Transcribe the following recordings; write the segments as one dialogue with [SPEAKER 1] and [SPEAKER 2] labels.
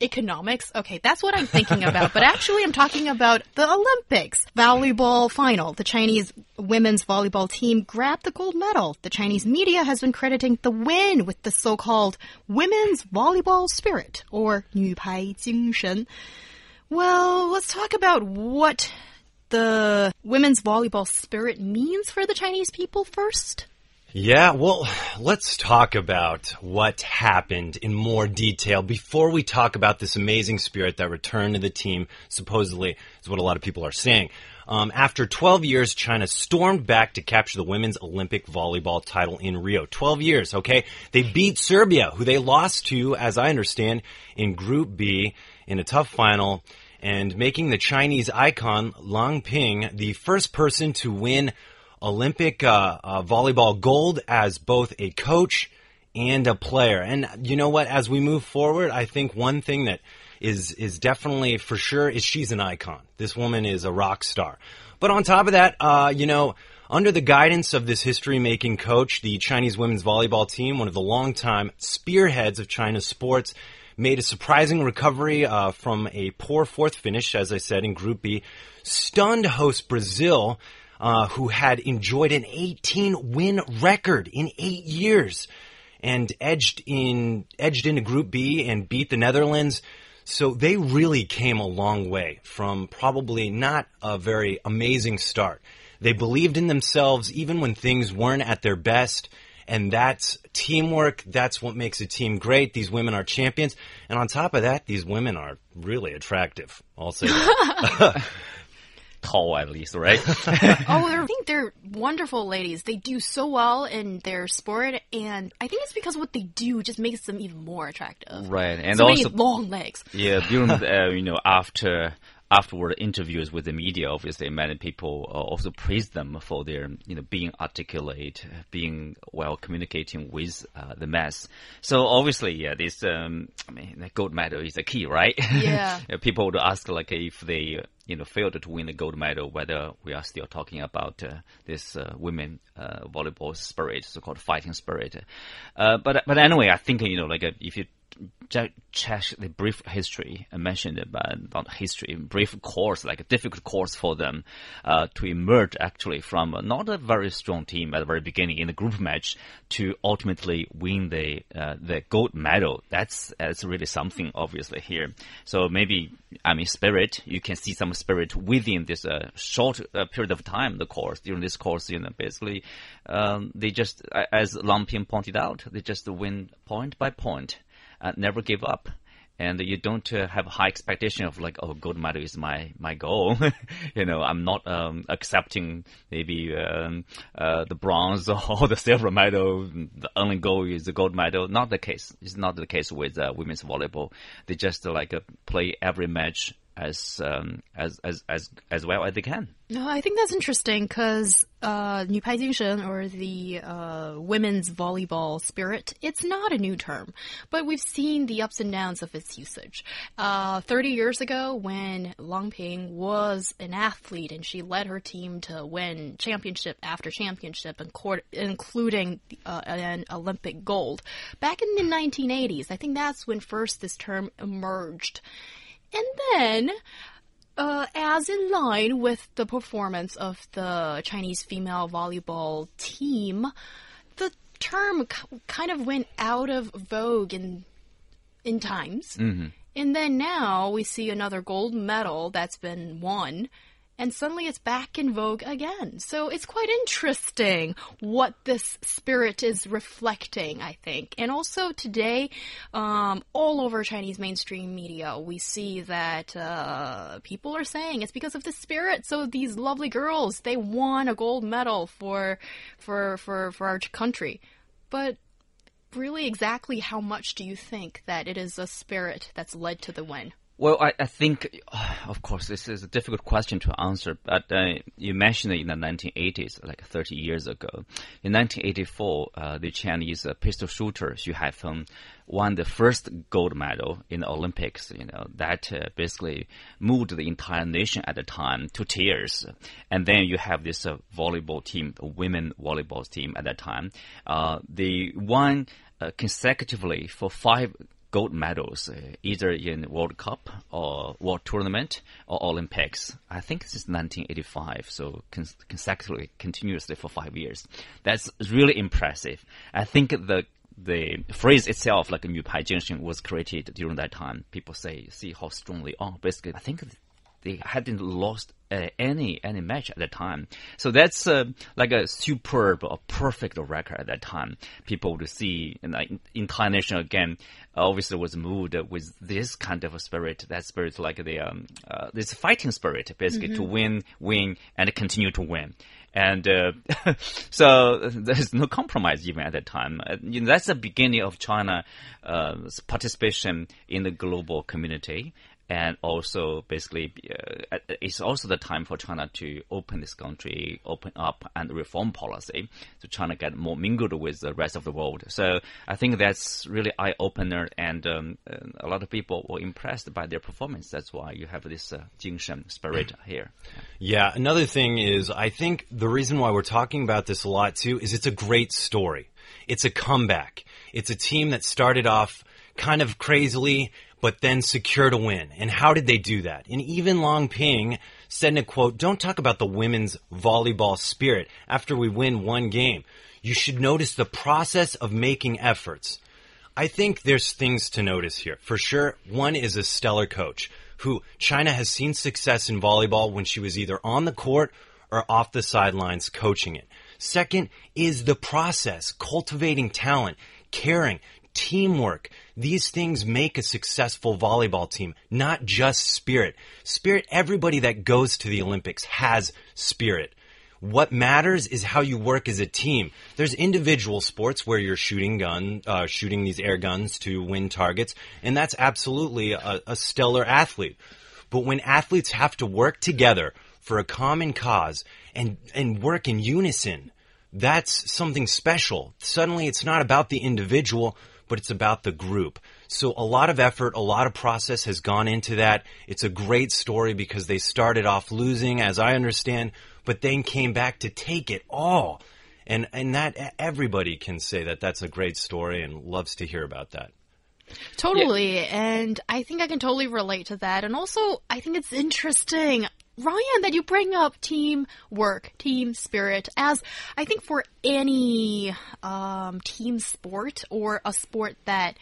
[SPEAKER 1] economics. Okay, that's what I'm thinking about. but actually, I'm talking about the Olympics volleyball final. The Chinese women's volleyball team grabbed the gold medal. The Chinese media has been crediting the win with the so-called women's volleyball spirit or 女排精神. Well, let's talk about what the women's volleyball spirit means for the Chinese people first.
[SPEAKER 2] Yeah, well, let's talk about what happened in more detail before we talk about this amazing spirit that returned to the team, supposedly, is what a lot of people are saying. Um, after 12 years, China stormed back to capture the women's Olympic volleyball title in Rio. 12 years, okay? They beat Serbia, who they lost to, as I understand, in Group B in a tough final, and making the Chinese icon Lang Ping the first person to win Olympic uh, uh, volleyball gold as both a coach and a player. And you know what? As we move forward, I think one thing that is is definitely for sure is she's an icon. This woman is a rock star. But on top of that, uh, you know, under the guidance of this history-making coach, the Chinese women's volleyball team, one of the longtime spearheads of China's sports, made a surprising recovery uh, from a poor fourth finish, as I said in Group B, stunned host Brazil uh, who had enjoyed an 18 win record in eight years and edged in edged into Group B and beat the Netherlands. So they really came a long way from probably not a very amazing start. They believed in themselves even when things weren't at their best. And that's teamwork. That's what makes a team great. These women are champions. And on top of that, these women are really attractive. I'll say that.
[SPEAKER 3] tall at least, right?
[SPEAKER 1] oh, I think they're wonderful ladies. They do so well in their sport, and I think it's because what they do just makes them even more attractive.
[SPEAKER 3] Right, and
[SPEAKER 1] so
[SPEAKER 3] also
[SPEAKER 1] long legs.
[SPEAKER 3] Yeah, during uh, you know after afterward interviews with the media, obviously many people uh, also praised them for their, you know, being articulate, being well communicating with uh, the mass. So obviously, yeah, this, um, I mean, the gold medal is the key, right?
[SPEAKER 1] Yeah.
[SPEAKER 3] people would ask like if they, you know, failed to win the gold medal, whether we are still talking about uh, this uh, women uh, volleyball spirit, so-called fighting spirit. Uh, but but anyway, I think you know, like if you check the brief history I mentioned about, history, brief course, like a difficult course for them uh, to emerge actually from not a very strong team at the very beginning in the group match to ultimately win the uh, the gold medal. That's that's really something obviously here. So maybe I mean spirit, you can see some spirit within this uh, short uh, period of time. The course during this course, you know, basically um, they just as Lang Ping pointed out, they just win point by point uh, never give up and you don't uh, have high expectation of like, oh, gold medal is my my goal. you know, I'm not um, accepting maybe um, uh, the bronze or the silver medal. The only goal is the gold medal. Not the case. It's not the case with uh, women's volleyball. They just like uh, play every match as um, as as as as well as they can.
[SPEAKER 1] No, I think that's interesting because uh, or the uh, women's volleyball spirit, it's not a new term, but we've seen the ups and downs of its usage. Uh, 30 years ago, when Lang Ping was an athlete and she led her team to win championship after championship, including uh, an Olympic gold. Back in the 1980s, I think that's when first this term emerged. And then, uh, as in line with the performance of the Chinese female volleyball team, the term kind of went out of vogue in in times.
[SPEAKER 3] Mm -hmm.
[SPEAKER 1] And then now we see another gold medal that's been won and suddenly it's back in vogue again. So it's quite interesting what this spirit is reflecting, I think. And also today, um, all over Chinese mainstream media, we see that uh, people are saying it's because of the spirit. So these lovely girls, they won a gold medal for for for for our country, but really exactly how much do you think that it is a spirit that's led to the win?
[SPEAKER 3] Well, I, I think, of course, this is a difficult question to answer, but uh, you mentioned in the 1980s, like 30 years ago. In 1984, uh, the Chinese uh, pistol shooter Xu Haifeng won the first gold medal in the Olympics. You know that uh, basically moved the entire nation at the time to tears. And then you have this uh, volleyball team, women volleyball team at that time. Uh, they won consecutively for five gold medals, uh, either in World Cup or World Tournament or Olympics. I think since 1985, so cons consecutively, continuously for five years. That's really impressive. I think the the phrase itself, like a "Nüpai Jingshen," was created during that time. People say, "See how strongly." are basically, I think they hadn't lost uh, any any match at that time. So that's uh, like a superb or perfect record at that time. People would see and like entire nation again obviously was moved with this kind of a spirit. That spirit like the um, uh, this fighting spirit basically mm -hmm. to mm-hmm. win, win, and continue to win. And uh, so there's no compromise even at that time. Uh, you know, that's the beginning of China's uh, participation in the global community and also basically uh, it's also the time for China to open this country, open up and reform policy, so China get more mingled with the rest of the world. So I think that's really eye opener, and um, a lot of people were impressed by their performance. That's why you have this uh, Jingshen spirit here.
[SPEAKER 2] Yeah, another thing is I think the reason why we're talking about this a lot too is it's a great story. It's a comeback. It's a team that started off kind of crazily but then secured a win. And how did they do that? And even Lang Ping said in a quote, don't talk about the women's volleyball spirit after we win one game. You should notice the process of making efforts. I think there's things to notice here. For sure, one is a stellar coach who China has seen success in volleyball when she was either on the court or off the sidelines coaching it. Second is the process, cultivating talent, caring, teamwork. These things make a successful volleyball team, not just spirit. Spirit, everybody that goes to the Olympics has spirit. What matters is how you work as a team. There's individual sports where you're shooting gun, uh, shooting these air guns to win targets, and that's absolutely a, a stellar athlete. But when athletes have to work together for a common cause and, and work in unison, that's something special. Suddenly it's not about the individual, but it's about the group. So a lot of effort, a lot of process has gone into that. It's a great story because they started off losing, as I understand, but then came back to take it all. And, and that everybody can say that that's a great story and loves to hear about that.
[SPEAKER 1] Totally. Yeah. And I think I can totally relate to that. And also, I think it's interesting. Ryan, that you bring up teamwork, team spirit, as I think for any um, team sport or a sport that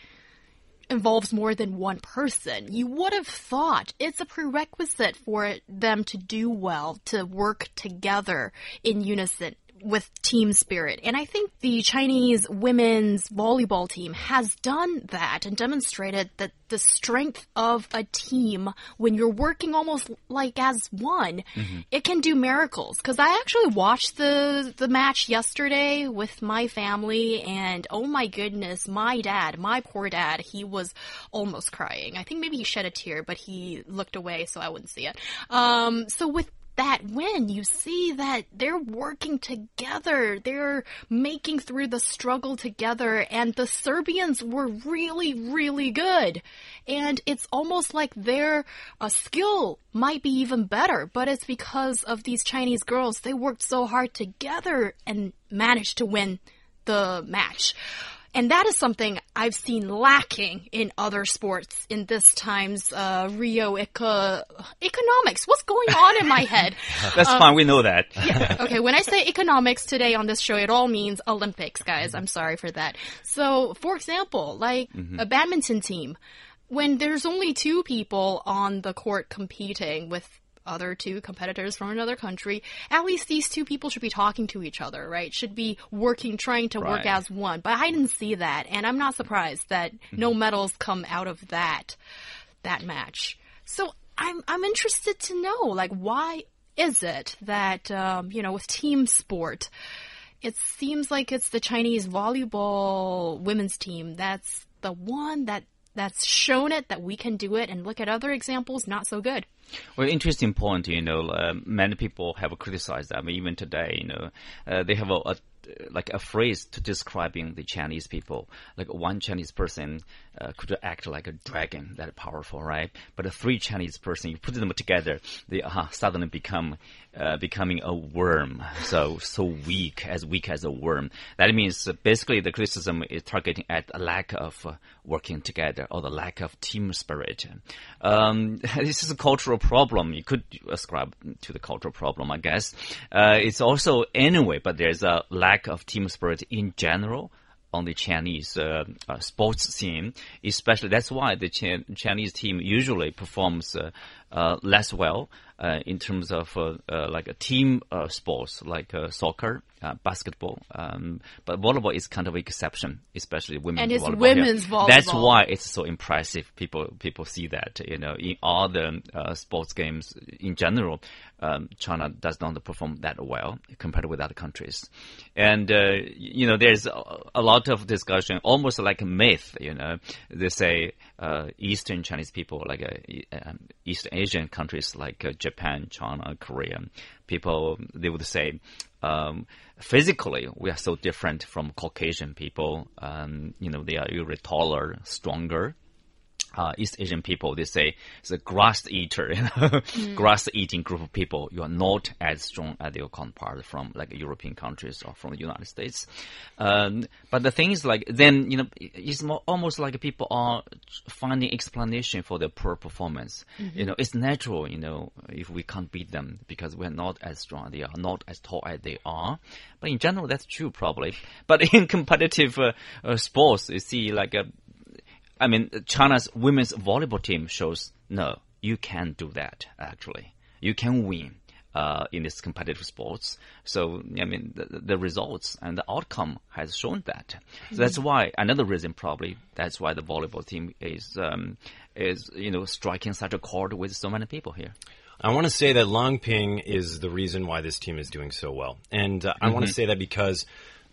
[SPEAKER 1] involves more than one person, you would have thought it's a prerequisite for them to do well, to work together in unison with team spirit. And I think the Chinese women's volleyball team has done that and demonstrated that the strength of a team when you're working almost like as one, mm -hmm. it can do miracles. Because I actually watched the the match yesterday with my family, and oh my goodness, my dad, my poor dad, he was almost crying. I think maybe he shed a tear, but he looked away so I wouldn't see it. Um, so with that win, you see that they're working together. They're making through the struggle together, and the Serbians were really, really good. And it's almost like their uh, skill might be even better, but it's because of these Chinese girls. They worked so hard together and managed to win the match. And that is something I've seen lacking in other sports in this time's uh, Rio eco economics. What's going on in my head?
[SPEAKER 3] That's um, fine. We know that.
[SPEAKER 1] yeah. Okay. When I say economics today on this show, it all means Olympics, guys. I'm sorry for that. So, for example, like mm -hmm. a badminton team, when there's only two people on the court competing with other two competitors from another country, at least these two people should be talking to each other, right? Should be working, trying to right. work as one. But I didn't see that, and I'm not surprised that no mm-hmm. medals come out of that that match. So I'm I'm interested to know, like, why is it that um, you know with team sport? It seems like it's the Chinese volleyball women's team that's the one that that's shown it that we can do it, and look at other examples, not so good.
[SPEAKER 3] Well, interesting point. You know, uh, many people have criticized them. Even today, you know, uh, they have a, a like a phrase to describing the Chinese people. Like one Chinese person uh, could act like a dragon, that powerful, right? But a three Chinese person, you put them together, they uh, suddenly become uh, becoming a worm. So so weak, as weak as a worm. That means basically the criticism is targeting at a lack of working together or the lack of team spirit. Um, this is a cultural problem. You could ascribe to the cultural problem, I guess. Uh, it's also anyway, but there's a lack of team spirit in general on the Chinese uh, uh, sports scene, especially that's why the Ch Chinese team usually performs uh, uh less well uh, in terms of uh, like a team sports like soccer, basketball. Um, but volleyball is kind of an exception, especially women's
[SPEAKER 1] and it's
[SPEAKER 3] volleyball.
[SPEAKER 1] women's
[SPEAKER 3] here.
[SPEAKER 1] volleyball.
[SPEAKER 3] That's why it's so impressive. People people see that you know in all the sports games in general, um, China does not perform that well compared with other countries, and you know there's a, a lot of discussion, almost like a myth. You know, they say uh, Eastern Chinese people, like uh, um, East Asian countries like uh, Japan, China, Korea, people they would say. Um, physically, we are so different from Caucasian people. Um, you know, they are usually taller, stronger, uh, East Asian people, they say it's a grass eater, you know, mm. grass eating group of people. You are not as strong as your counterpart from like European countries or from the United States. Um, but the thing is like, then, you know, it's more, almost like people are finding explanation for their poor performance. Mm-hmm. You know, it's natural, you know, if we can't beat them because we're not as strong, they are not as tall as they are. But in general, that's true probably. But in competitive uh, uh, sports, you see like a, I mean, China's women's volleyball team shows no, you can do that. Actually, you can win. Uh, in this competitive sports. So, I mean, the, the, results and the outcome has shown that. So that's why another reason probably that's why the volleyball team is um, is you know striking such a chord with so many people here.
[SPEAKER 2] I want to say that Lang Ping is the reason why this team is doing so well, and uh, mm -hmm. I want to say that because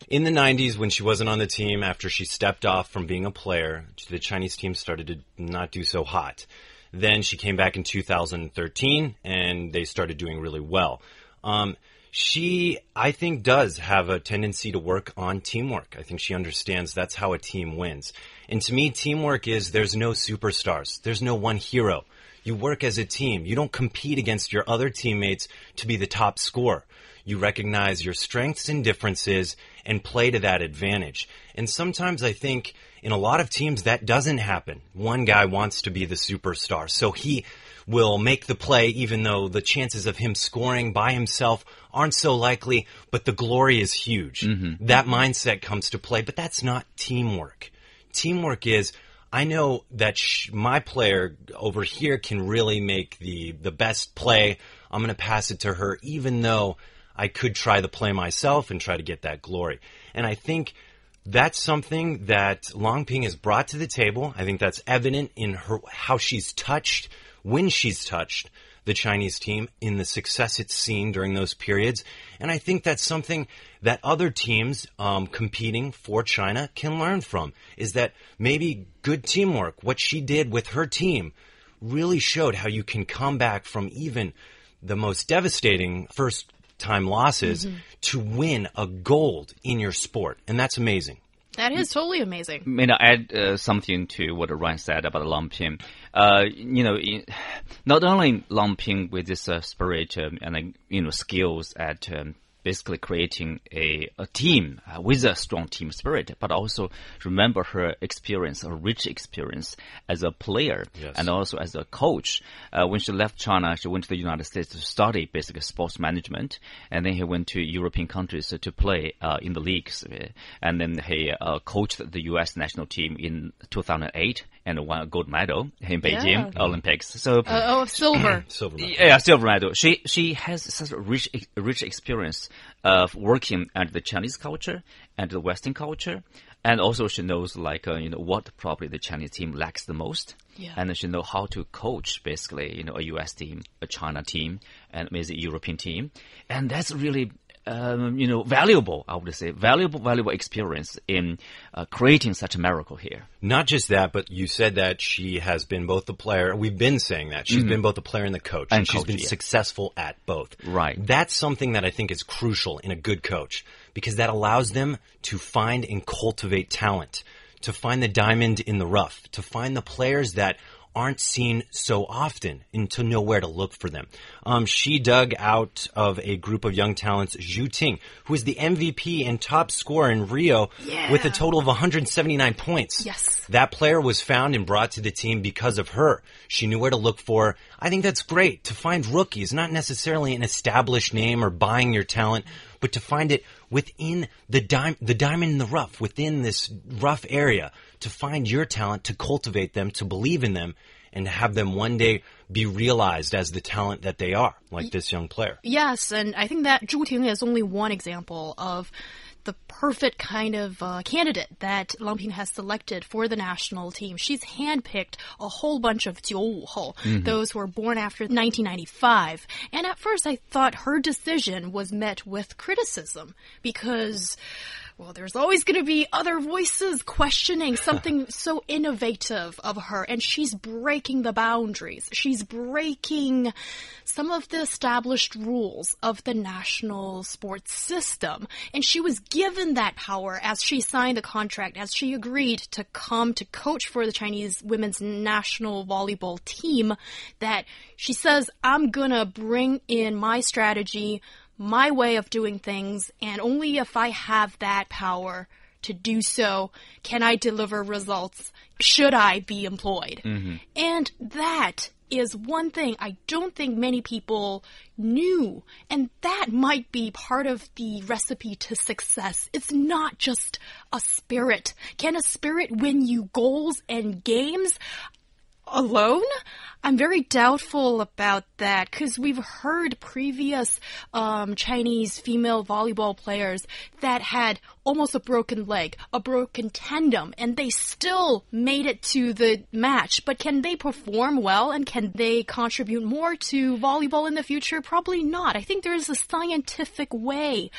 [SPEAKER 2] in the 90s, when she wasn't on the team, after she stepped off from being a player, the Chinese team started to not do so hot. Then she came back in 2013, and they started doing really well. Um, she, I think, does have a tendency to work on teamwork. I think she understands that's how a team wins. And to me, teamwork is there's no superstars, there's no one hero. You work as a team. You don't compete against your other teammates to be the top scorer. You recognize your strengths and differences and play to that advantage. And sometimes I think in a lot of teams that doesn't happen. One guy wants to be the superstar, so he will make the play even though the chances of him scoring by himself aren't so likely, but the glory is huge. Mm-hmm. That mindset comes to play, but that's not teamwork. Teamwork is I know that sh- my player over here can really make the the best play. I'm going to pass it to her even though I could try the play myself and try to get that glory. And I think that's something that Lang Ping has brought to the table. I think that's evident in her how she's touched when she's touched the Chinese team in the success it's seen during those periods. And I think that's something that other teams um, competing for China can learn from. Is that maybe good teamwork? What she did with her team really showed how you can come back from even the most devastating first time losses mm-hmm. to win a gold in your sport. And that's amazing.
[SPEAKER 1] That is totally amazing.
[SPEAKER 3] May I add uh, something to what Ryan said about Lang Ping? Uh, you know, in, not only Lang Ping with this uh, spirit um, and uh, you know skills at um, basically creating a, a team uh, with a strong team spirit, but also remember her experience, a rich experience as a player yes. and also as a coach. Uh, when she left China, she went to the United States to study basically sports management, and then he went to European countries to play uh, in the leagues, and then he uh, coached the U.S. national team in 2008 and won a gold medal in Beijing yeah. Olympics. So
[SPEAKER 1] uh, oh, silver,
[SPEAKER 2] silver, medal.
[SPEAKER 3] yeah, silver medal. She she has such a rich rich experience of working at the Chinese culture and the Western culture, and also she knows like uh, you know what probably the Chinese team lacks the most,
[SPEAKER 1] yeah.
[SPEAKER 3] and she know how to coach basically you know a U.S. team, a China team, and maybe a European team, and that's really um, you know, valuable, I would say, valuable, valuable experience in uh, creating such a miracle here.
[SPEAKER 2] Not just that, but you said that she has been both the player. We've been saying that she's been both the player and the coach,
[SPEAKER 3] Mm-hmm. And
[SPEAKER 2] she's
[SPEAKER 3] coach,
[SPEAKER 2] been
[SPEAKER 3] yeah.
[SPEAKER 2] successful at both.
[SPEAKER 3] Right.
[SPEAKER 2] That's something that I think is crucial in a good coach because that allows them to find and cultivate talent, to find the diamond in the rough, to find the players that aren't seen so often and to know where to look for them. Um, she dug out of a group of young talents Zhu Ting, who is the MVP and top scorer in Rio with a total of 179 points.
[SPEAKER 1] Yes.
[SPEAKER 2] That player was found and brought to the team because of her. She knew where to look for. I think that's great to find rookies, not necessarily an established name or buying your talent, but to find it within the dime, the diamond in the rough, within this rough area, to find your talent, to cultivate them, to believe in them, and have them one day be realized as the talent that they are, like this young player.
[SPEAKER 1] Yes, and I think that Zhu Ting is only one example of the perfect kind of uh, candidate that Lang Ping has selected for the national team. She's handpicked a whole bunch of 95 those who were born after 1995. And at first I thought her decision was met with criticism because well, there's always going to be other voices questioning something so innovative of her, and she's breaking the boundaries. She's breaking some of the established rules of the national sports system. And she was given that power as she signed the contract, as she agreed to come to coach for the Chinese women's national volleyball team, that she says, I'm gonna bring in my strategy, my way of doing things, and only if I have that power to do so can I deliver results. Should I be employed? Mm-hmm. And that is one thing I don't think many people knew. And that might be part of the recipe to success. It's not just a spirit. Can a spirit win you goals and games? Alone? I'm very doubtful about that because we've heard previous um, Chinese female volleyball players that had almost a broken leg, a broken tendon, and they still made it to the match. But can they perform well and can they contribute more to volleyball in the future? Probably not. I think there is a scientific way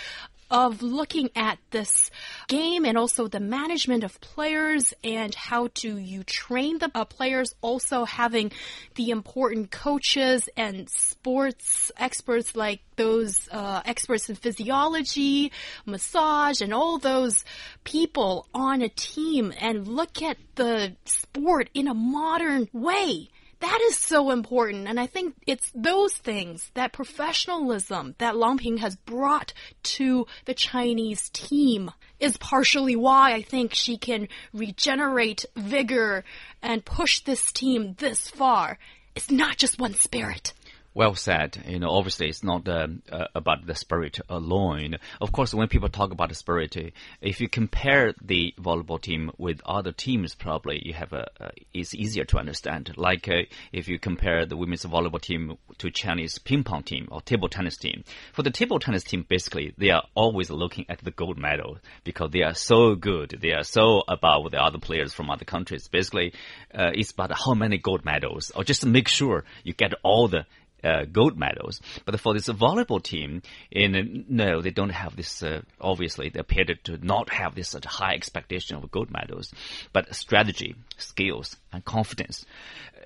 [SPEAKER 1] of looking at this game and also the management of players and how to you train the uh, players also having the important coaches and sports experts like those uh, experts in physiology massage and all those people on a team and look at the sport in a modern way that is so important. And I think it's those things, that professionalism that Lang Ping has brought to the Chinese team is partially why I think she can regenerate vigor and push this team this far. It's not just one spirit.
[SPEAKER 3] Well said. You know, obviously, it's not um, uh, about the spirit alone. Of course, when people talk about the spirit, uh, if you compare the volleyball team with other teams, probably you have a. Uh, it's easier to understand. Like uh, if you compare the women's volleyball team to Chinese ping pong team or table tennis team. For the table tennis team, basically, they are always looking at the gold medal because they are so good. They are so above the other players from other countries. Basically, uh, it's about how many gold medals, or just make sure you get all the uh, gold medals. But for this volleyball team, in no, they don't have this. Uh, obviously, they appear to not have this such high expectation of gold medals, but strategy, skills, and confidence.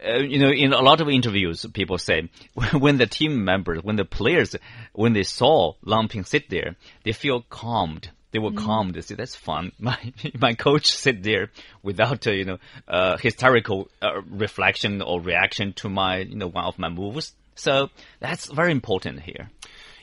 [SPEAKER 3] Uh, you know, in a lot of interviews, people say when the team members, when the players, when they saw Lang Ping sit there, they feel calmed. They were calm. They say, "That's fun." My my coach sit there without uh, you know uh, hysterical uh, reflection or reaction to my you know one of my moves. So that's very important here.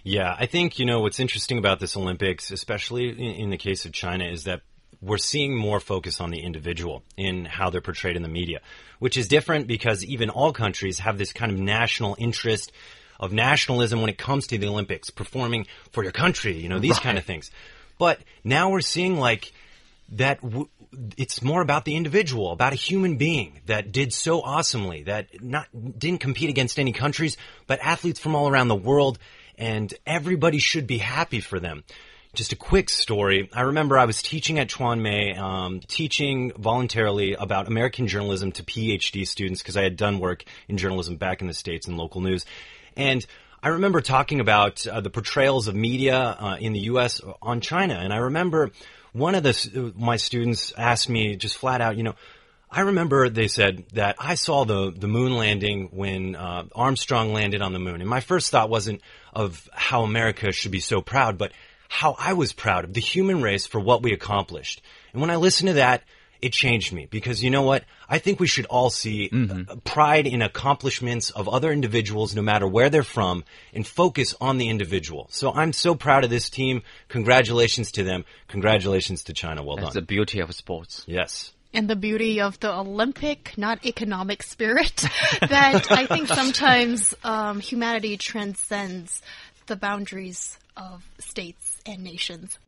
[SPEAKER 2] Yeah, I think, you know, what's interesting about this Olympics, especially in, in, the case of China, is that we're seeing more focus on the individual in how they're portrayed in the media, which is different because even all countries have this kind of national interest of nationalism when it comes to the Olympics, performing for your country, you know, these
[SPEAKER 3] Right.
[SPEAKER 2] kind of things. But now we're seeing like that w- it's more about the individual, about a human being that did so awesomely, that not didn't compete against any countries, but athletes from all around the world, and everybody should be happy for them. Just a quick story. I remember I was teaching at Chuan Mei, um, teaching voluntarily about American journalism to PhD students because I had done work in journalism back in the States in local news. And I remember talking about uh, the portrayals of media uh, in the U.S. on China, and I remember one of the my students asked me just flat out, you know, I remember they said that I saw the the moon landing when uh, Armstrong landed on the moon, and my first thought wasn't of how America should be so proud, but how I was proud of the human race for what we accomplished. And when I listened to that, it changed me because you know what? I think we should all see mm-hmm. pride in accomplishments of other individuals, no matter where they're from, and focus on the individual. So I'm so proud of this team. Congratulations to them. Congratulations to China. Well
[SPEAKER 3] That's
[SPEAKER 2] done.
[SPEAKER 3] the beauty of sports.
[SPEAKER 2] Yes
[SPEAKER 1] and the beauty of the Olympic, not economic spirit that I think sometimes um, humanity transcends the boundaries of states and nations.